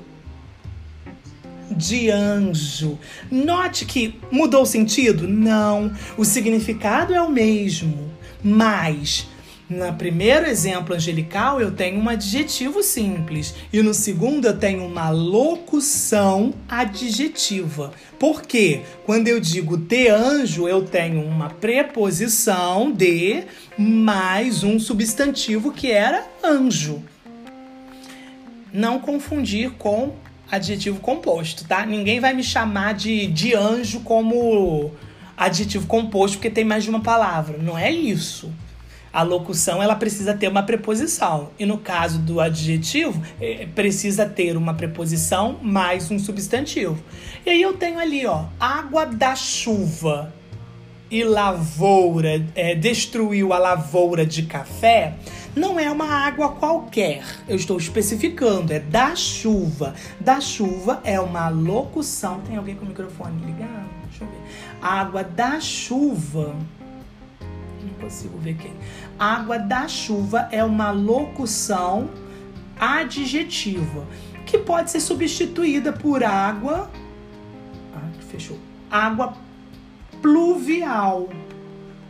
de anjo. Note que mudou o sentido? Não, o significado é o mesmo, mas no primeiro exemplo angelical eu tenho um adjetivo simples e no segundo eu tenho uma locução adjetiva. Por quê? Quando eu digo de anjo, eu tenho uma preposição de mais um substantivo que era anjo não confundir com adjetivo composto, tá? Ninguém vai me chamar de, de anjo como adjetivo composto porque tem mais de uma palavra. Não é isso. A locução ela precisa ter uma preposição. E no caso do adjetivo, é, precisa ter uma preposição mais um substantivo. E aí eu tenho ali, ó, água da chuva e lavoura, é, destruiu a lavoura de café não é uma água qualquer. Eu estou especificando, é da chuva. Da chuva é uma locução. Tem alguém com o microfone ligado? Deixa eu ver. Água da chuva. Não consigo ver quem. Água da chuva é uma locução adjetiva que pode ser substituída por água. Ah, fechou. Água pluvial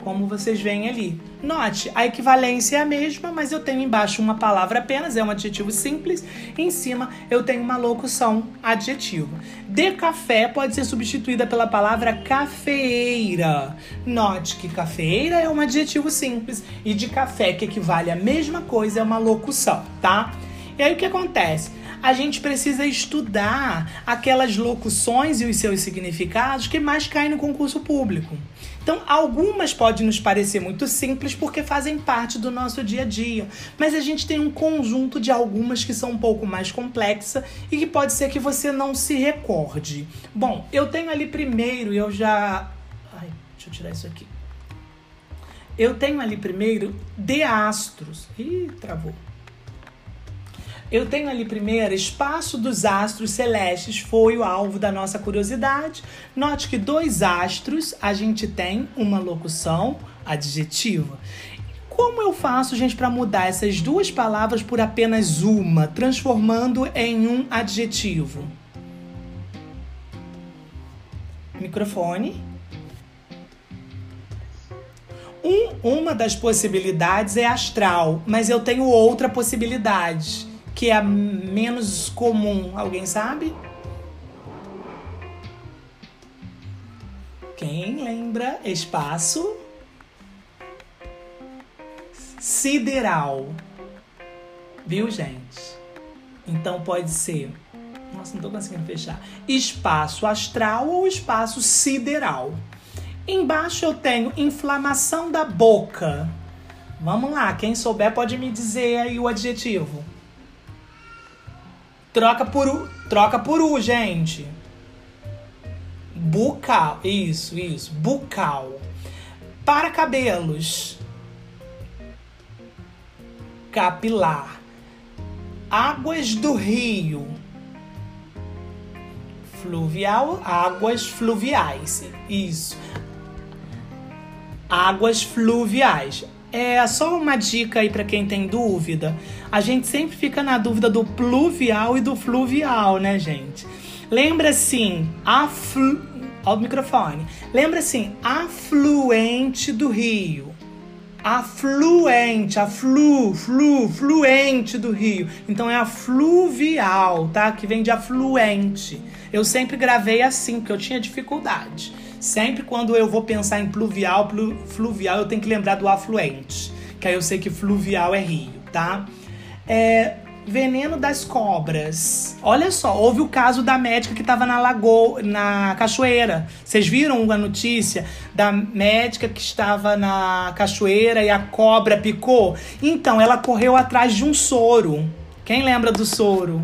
como vocês veem ali. Note, a equivalência é a mesma, mas eu tenho embaixo uma palavra apenas, é um adjetivo simples, em cima eu tenho uma locução adjetiva. De café pode ser substituída pela palavra cafeeira. Note que cafeeira é um adjetivo simples e de café, que equivale à mesma coisa, é uma locução, tá? E aí o que acontece? A gente precisa estudar aquelas locuções e os seus significados que mais caem no concurso público. Então, algumas podem nos parecer muito simples porque fazem parte do nosso dia a dia, mas a gente tem um conjunto de algumas que são um pouco mais complexas e que pode ser que você não se recorde. Bom, eu tenho ali primeiro, eu já. Ai, deixa eu tirar isso aqui. Eu tenho ali primeiro de astros. Ih, travou. Eu tenho ali primeiro, espaço dos astros celestes foi o alvo da nossa curiosidade. Note que dois astros a gente tem uma locução adjetiva. Como eu faço, gente, para mudar essas duas palavras por apenas uma, transformando em um adjetivo? Microfone. Um, uma das possibilidades é astral, mas eu tenho outra possibilidade que é a menos comum? Alguém sabe? Quem lembra? Espaço sideral. Viu, gente? Então pode ser. Nossa, não tô conseguindo fechar. Espaço astral ou espaço sideral. Embaixo eu tenho inflamação da boca. Vamos lá, quem souber pode me dizer aí o adjetivo. Troca por U. Troca por U, gente. Bucal. Isso, isso. Bucal. Para cabelos. Capilar. Águas do rio. Fluvial, águas fluviais. Isso. Águas fluviais. É só uma dica aí para quem tem dúvida. A gente sempre fica na dúvida do pluvial e do fluvial, né, gente? Lembra assim, aflu... Ó o microfone. Lembra assim, afluente do rio afluente, aflu, flu, fluente do rio. Então é afluvial, tá? Que vem de afluente. Eu sempre gravei assim, porque eu tinha dificuldade. Sempre quando eu vou pensar em pluvial, plu, fluvial, eu tenho que lembrar do afluente. Que aí eu sei que fluvial é rio, tá? É, Veneno das cobras. Olha só, houve o caso da médica que estava na lagoa, na cachoeira. Vocês viram a notícia da médica que estava na cachoeira e a cobra picou? Então, ela correu atrás de um soro. Quem lembra do soro?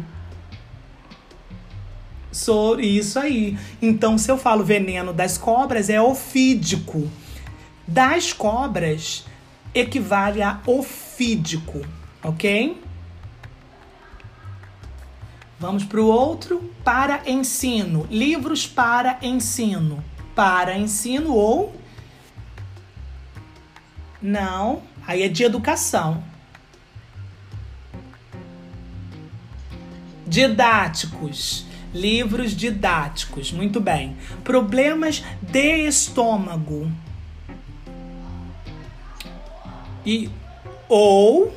Soro, isso aí. Então, se eu falo veneno das cobras, é ofídico. Das cobras equivale a ofídico, ok? Vamos para o outro. Para ensino. Livros para ensino. Para ensino ou. Não. Aí é de educação. Didáticos. Livros didáticos. Muito bem. Problemas de estômago. E ou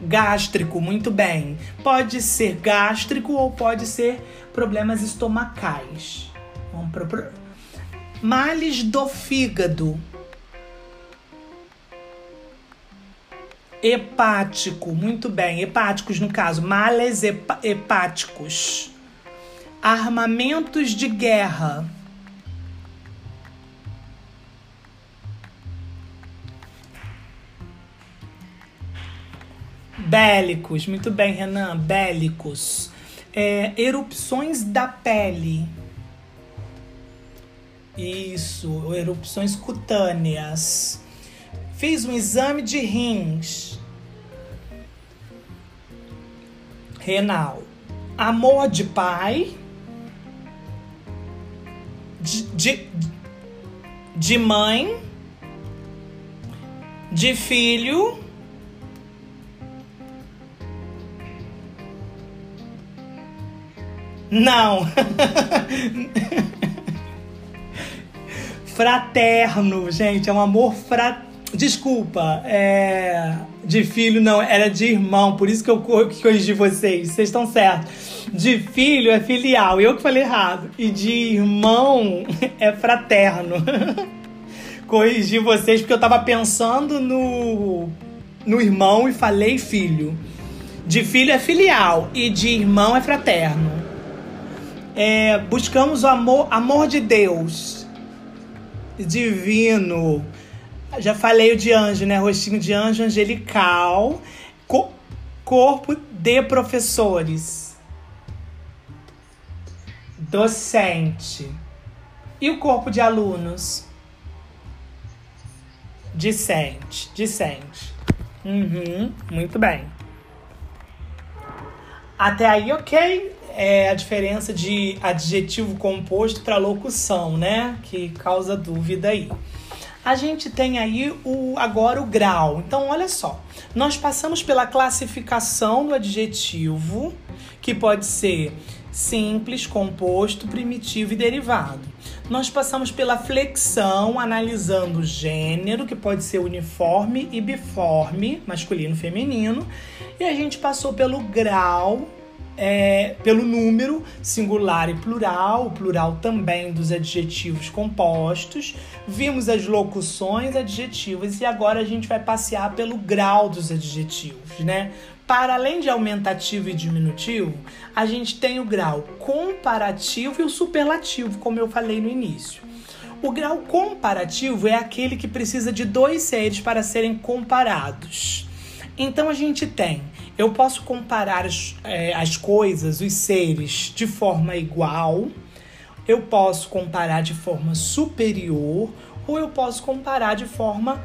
Gástrico, muito bem. Pode ser gástrico ou pode ser problemas estomacais. Vamos pro... Males do fígado. Hepático, muito bem. Hepáticos, no caso, males hepáticos. Armamentos de guerra. Bélicos, muito bem, Renan. Bélicos. É, erupções da pele. Isso, erupções cutâneas. Fiz um exame de rins. Renal. Amor de pai. De, de, de mãe. De filho Não. Fraterno, gente, é um amor fraterno. Desculpa, é... de filho não, era de irmão, por isso que eu corrigi vocês, vocês estão certos. De filho é filial, eu que falei errado. E de irmão é fraterno. corrigi vocês porque eu tava pensando no, no irmão e falei filho. De filho é filial e de irmão é fraterno é, buscamos o amor, amor de Deus, divino. Já falei o de anjo, né? Rostinho de anjo angelical, co corpo de professores, docente. E o corpo de alunos? Discente, discente. Uhum, muito bem. Até aí, ok? é a diferença de adjetivo composto para locução, né? Que causa dúvida aí. A gente tem aí o agora o grau. Então, olha só. Nós passamos pela classificação do adjetivo, que pode ser simples, composto, primitivo e derivado. Nós passamos pela flexão, analisando o gênero, que pode ser uniforme e biforme, masculino e feminino. E a gente passou pelo grau, é, pelo número singular e plural, o plural também dos adjetivos compostos. Vimos as locuções adjetivas e agora a gente vai passear pelo grau dos adjetivos, né? Para além de aumentativo e diminutivo, a gente tem o grau comparativo e o superlativo, como eu falei no início. O grau comparativo é aquele que precisa de dois seres para serem comparados. Então a gente tem eu posso comparar as, é, as coisas, os seres, de forma igual, eu posso comparar de forma superior ou eu posso comparar de forma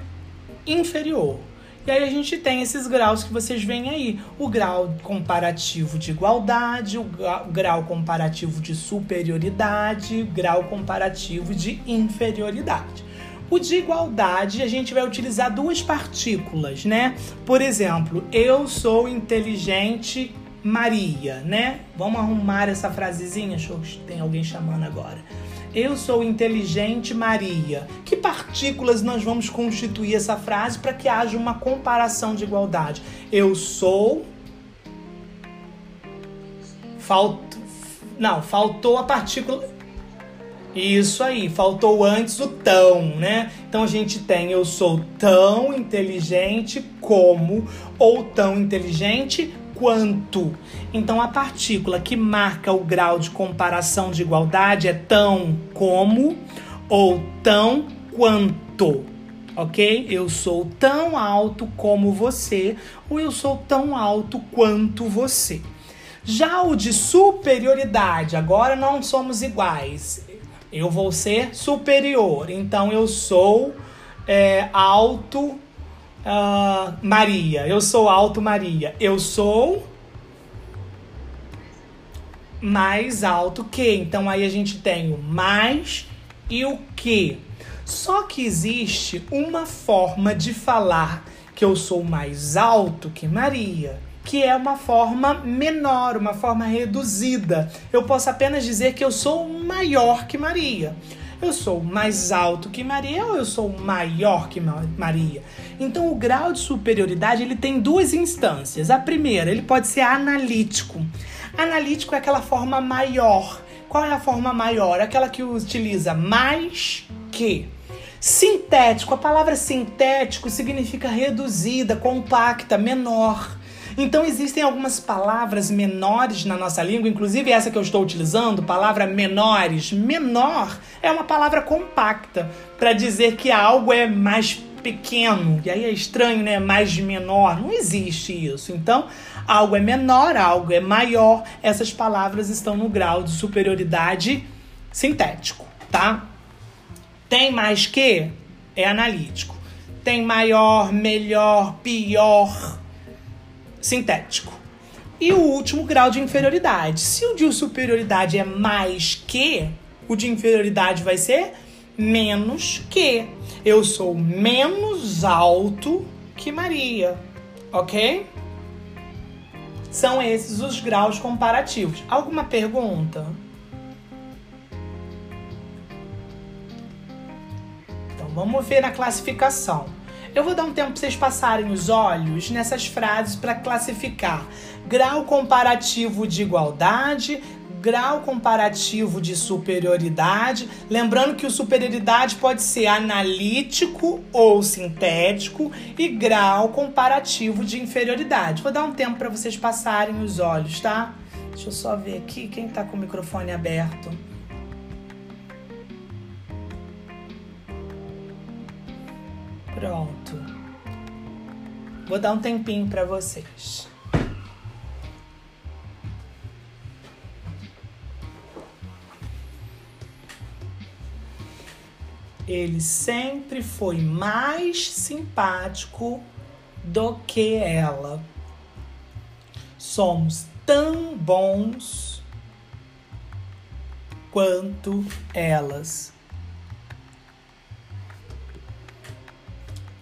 inferior. E aí a gente tem esses graus que vocês veem aí: o grau comparativo de igualdade, o grau comparativo de superioridade, o grau comparativo de inferioridade. O de igualdade, a gente vai utilizar duas partículas, né? Por exemplo, eu sou inteligente Maria, né? Vamos arrumar essa frasezinha? Deixa eu... Tem alguém chamando agora. Eu sou inteligente Maria. Que partículas nós vamos constituir essa frase para que haja uma comparação de igualdade? Eu sou. Faltou. Não, faltou a partícula. Isso aí, faltou antes o tão, né? Então a gente tem eu sou tão inteligente como ou tão inteligente quanto. Então a partícula que marca o grau de comparação de igualdade é tão como ou tão quanto. Ok? Eu sou tão alto como você, ou eu sou tão alto quanto você. Já o de superioridade, agora não somos iguais. Eu vou ser superior, então eu sou é, alto Uh, Maria, eu sou alto Maria. Eu sou mais alto que. Então aí a gente tem o mais e o que. Só que existe uma forma de falar que eu sou mais alto que Maria, que é uma forma menor, uma forma reduzida. Eu posso apenas dizer que eu sou maior que Maria. Eu sou mais alto que Maria ou eu sou maior que Maria? Então o grau de superioridade ele tem duas instâncias. A primeira, ele pode ser analítico. Analítico é aquela forma maior. Qual é a forma maior? Aquela que utiliza mais que. Sintético, a palavra sintético significa reduzida, compacta, menor. Então existem algumas palavras menores na nossa língua, inclusive essa que eu estou utilizando, palavra menores. Menor é uma palavra compacta para dizer que algo é mais pequeno. E aí é estranho, né? Mais menor. Não existe isso. Então, algo é menor, algo é maior. Essas palavras estão no grau de superioridade sintético, tá? Tem mais que? É analítico. Tem maior, melhor, pior sintético. E o último grau de inferioridade. Se o de superioridade é mais que, o de inferioridade vai ser menos que. Eu sou menos alto que Maria, ok? São esses os graus comparativos. Alguma pergunta? Então vamos ver na classificação. Eu vou dar um tempo para vocês passarem os olhos nessas frases para classificar grau comparativo de igualdade, grau comparativo de superioridade. Lembrando que o superioridade pode ser analítico ou sintético e grau comparativo de inferioridade. Vou dar um tempo para vocês passarem os olhos, tá? Deixa eu só ver aqui quem está com o microfone aberto. Pronto. Vou dar um tempinho para vocês. Ele sempre foi mais simpático do que ela. Somos tão bons quanto elas.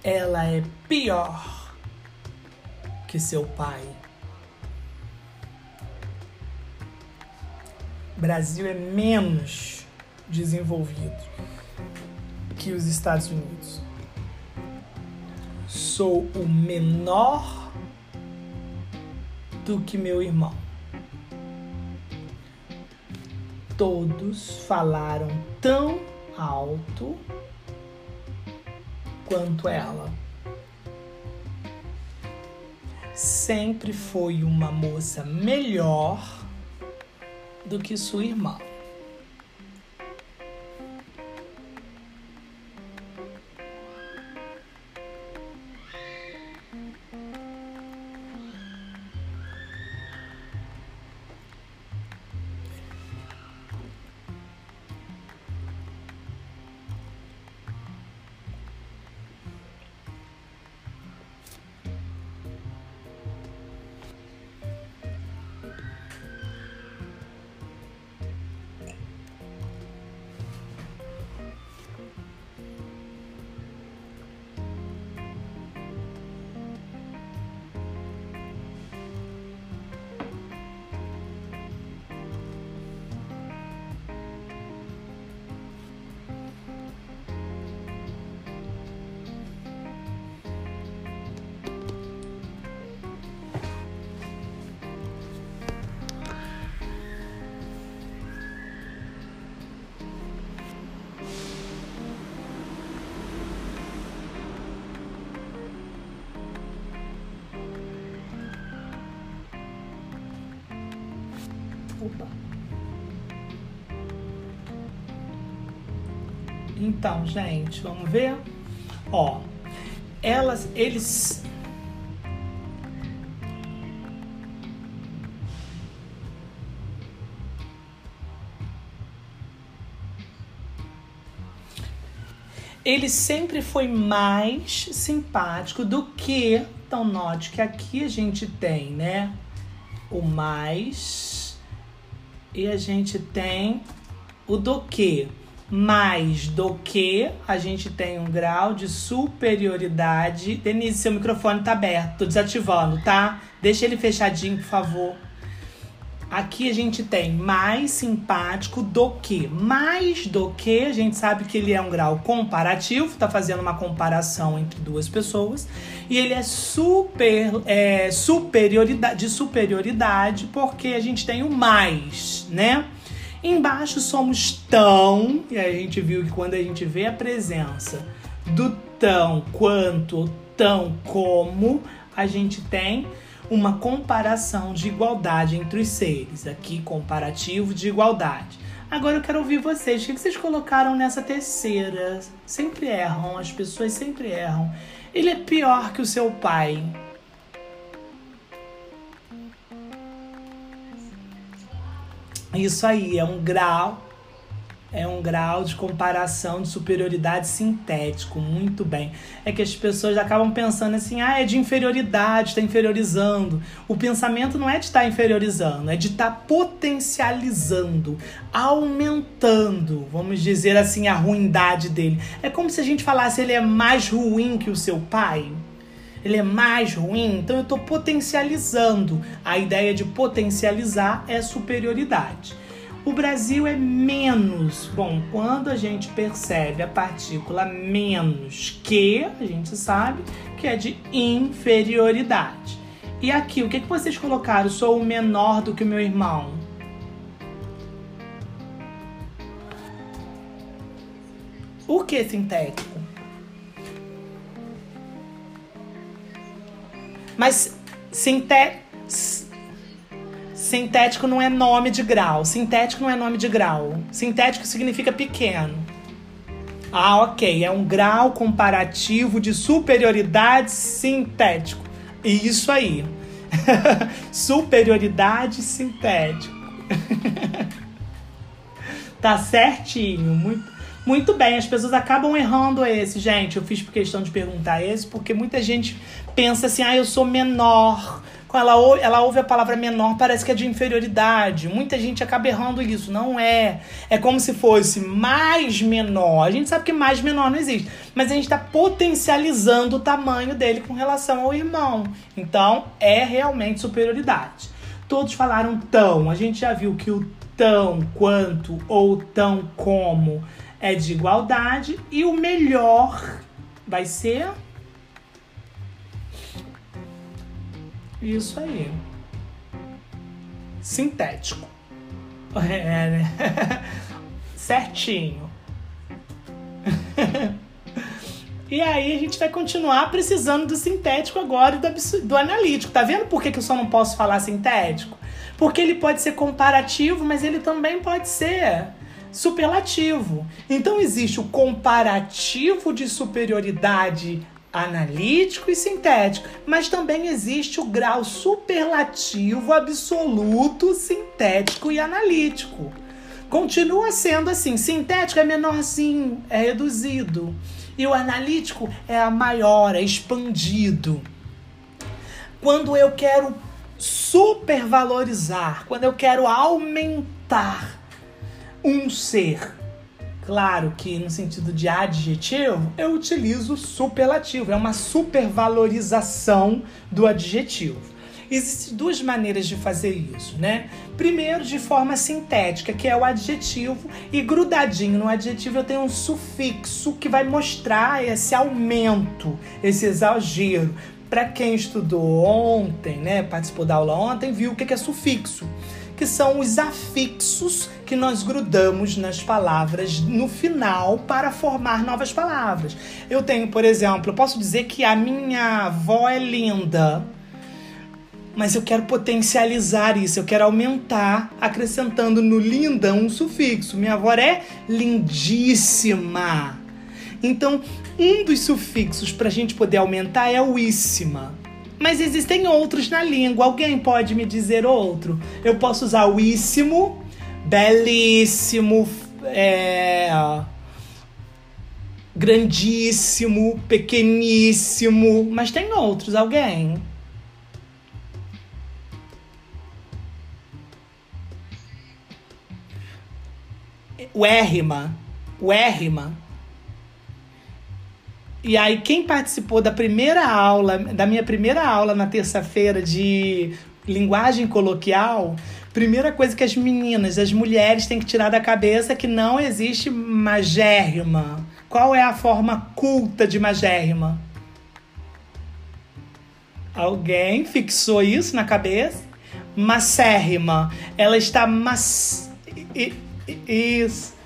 Ela é pior que seu pai. Brasil é menos desenvolvido que os Estados Unidos. Sou o menor do que meu irmão. Todos falaram tão alto quanto ela. Sempre foi uma moça melhor do que sua irmã. Então, gente, vamos ver. Ó, elas, eles ele sempre foi mais simpático do que. Então, note que aqui a gente tem, né? O mais. E a gente tem o do que. Mais do que a gente tem um grau de superioridade. Denise, seu microfone tá aberto. Tô desativando, tá? Deixa ele fechadinho, por favor. Aqui a gente tem mais simpático do que. Mais do que, a gente sabe que ele é um grau comparativo, tá fazendo uma comparação entre duas pessoas. E ele é super é, superioridade, de superioridade, porque a gente tem o mais, né? Embaixo somos tão, e a gente viu que quando a gente vê a presença do tão quanto, tão como, a gente tem uma comparação de igualdade entre os seres. Aqui, comparativo de igualdade. Agora eu quero ouvir vocês. O que vocês colocaram nessa terceira? Sempre erram, as pessoas sempre erram. Ele é pior que o seu pai. Isso aí, é um grau é um grau de comparação de superioridade sintético, muito bem. É que as pessoas acabam pensando assim, ah, é de inferioridade, está inferiorizando. O pensamento não é de estar tá inferiorizando, é de estar tá potencializando, aumentando, vamos dizer assim, a ruindade dele. É como se a gente falasse, ele é mais ruim que o seu pai. Ele é mais ruim, então eu estou potencializando. A ideia de potencializar é superioridade. O Brasil é menos. Bom, quando a gente percebe a partícula menos que, a gente sabe que é de inferioridade. E aqui, o que, que vocês colocaram? Sou o menor do que o meu irmão. O que sintético? Mas sintético Sintético não é nome de grau. Sintético não é nome de grau. Sintético significa pequeno. Ah, ok. É um grau comparativo de superioridade sintético. Isso aí. superioridade sintético. tá certinho. Muito, muito bem. As pessoas acabam errando esse, gente. Eu fiz por questão de perguntar esse, porque muita gente pensa assim: ah, eu sou menor quando ela, ouve, ela ouve a palavra menor, parece que é de inferioridade. Muita gente acaba errando isso. Não é. É como se fosse mais menor. A gente sabe que mais menor não existe. Mas a gente está potencializando o tamanho dele com relação ao irmão. Então, é realmente superioridade. Todos falaram tão. A gente já viu que o tão quanto ou tão como é de igualdade. E o melhor vai ser Isso aí. Sintético. É, né? Certinho. e aí a gente vai continuar precisando do sintético agora e do, do analítico. Tá vendo por que, que eu só não posso falar sintético? Porque ele pode ser comparativo, mas ele também pode ser superlativo. Então existe o comparativo de superioridade analítico e sintético, mas também existe o grau superlativo absoluto sintético e analítico. Continua sendo assim, sintético é menorzinho, é reduzido, e o analítico é a maior, é expandido. Quando eu quero supervalorizar, quando eu quero aumentar um ser, Claro que no sentido de adjetivo, eu utilizo superlativo, é uma supervalorização do adjetivo. Existem duas maneiras de fazer isso, né? Primeiro, de forma sintética, que é o adjetivo, e grudadinho no adjetivo eu tenho um sufixo que vai mostrar esse aumento, esse exagero. Para quem estudou ontem, né, participou da aula ontem, viu o que é sufixo que são os afixos que nós grudamos nas palavras no final para formar novas palavras. Eu tenho, por exemplo, eu posso dizer que a minha avó é linda, mas eu quero potencializar isso, eu quero aumentar, acrescentando no linda um sufixo. Minha avó é lindíssima. Então, um dos sufixos para a gente poder aumentar é o íssima. Mas existem outros na língua. Alguém pode me dizer outro? Eu posso usar o íssimo, belíssimo, é, grandíssimo, pequeníssimo. Mas tem outros, alguém? O érrima. O e aí, quem participou da primeira aula, da minha primeira aula na terça-feira de linguagem coloquial, primeira coisa que as meninas, as mulheres têm que tirar da cabeça é que não existe magérrima. Qual é a forma culta de magérrima? Alguém fixou isso na cabeça? Macérrima. Ela está mas... Isso.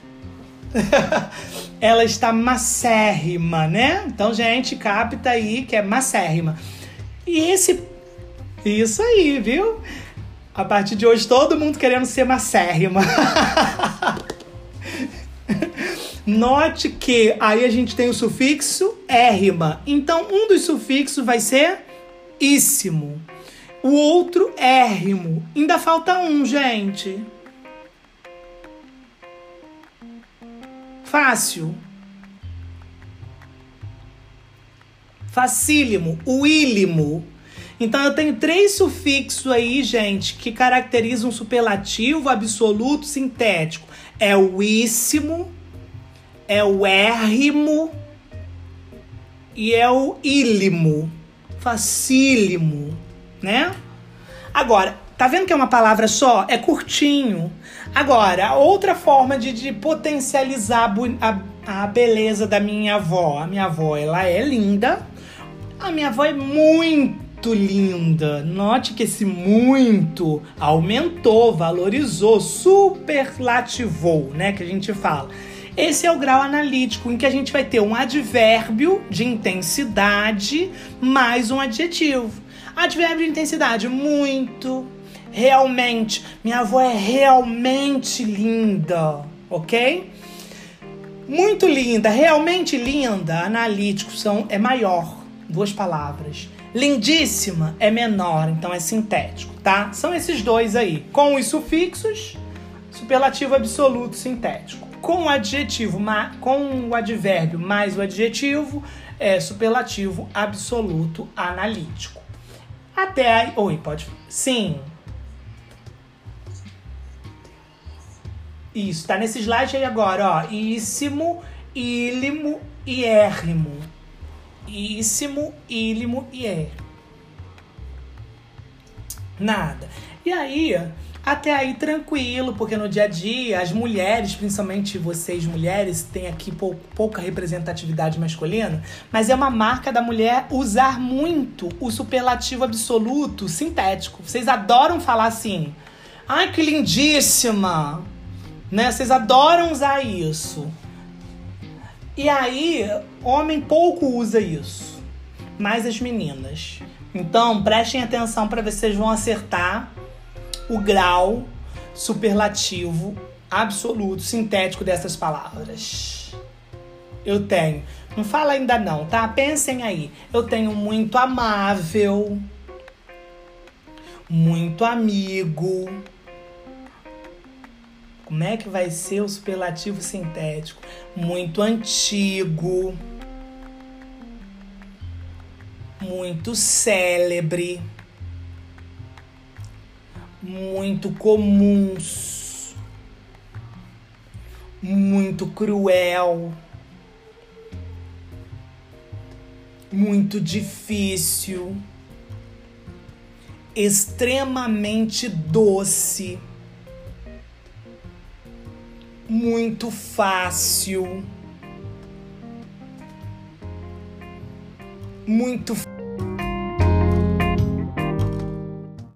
ela está macérrima, né? Então, gente, capta aí que é macérrima. E esse. Isso aí, viu? A partir de hoje, todo mundo querendo ser macérrima. Note que aí a gente tem o sufixo érrima. Então, um dos sufixos vai ser íssimo. O outro érrimo. Ainda falta um, gente. Fácil. Facílimo. Uílimo. Então eu tenho três sufixos aí, gente, que caracterizam um superlativo absoluto sintético. É o íssimo, é o érrimo e é o ílimo. Facílimo, né? Agora, tá vendo que é uma palavra só? É curtinho. Agora, outra forma de, de potencializar a, a beleza da minha avó. A minha avó, ela é linda. A minha avó é muito linda. Note que esse muito aumentou, valorizou, superlativou, né? Que a gente fala. Esse é o grau analítico em que a gente vai ter um advérbio de intensidade mais um adjetivo. Advérbio de intensidade, muito, realmente, minha avó é realmente linda, ok? Muito linda, realmente linda, analítico são é maior, duas palavras. Lindíssima é menor, então é sintético, tá? São esses dois aí, com os sufixos, superlativo absoluto sintético. Com o adjetivo, com o advérbio mais o adjetivo, é superlativo absoluto analítico. Até aí. Oi, pode. Sim, Isso, tá nesse slide aí agora, ó. Íssimo, ílimo e érrimo. Íssimo, ílimo e érrimo. Nada. E aí, até aí tranquilo, porque no dia a dia, as mulheres, principalmente vocês mulheres, têm aqui pou, pouca representatividade masculina, mas é uma marca da mulher usar muito o superlativo absoluto sintético. Vocês adoram falar assim. Ai, que lindíssima! Né? Vocês adoram usar isso. E aí, homem pouco usa isso, mais as meninas. Então, prestem atenção para ver se vocês vão acertar o grau superlativo absoluto, sintético dessas palavras. Eu tenho. Não fala ainda não, tá? Pensem aí. Eu tenho muito amável, muito amigo, como é que vai ser o superlativo sintético? Muito antigo, muito célebre, muito comuns, muito cruel, muito difícil, extremamente doce muito fácil. Muito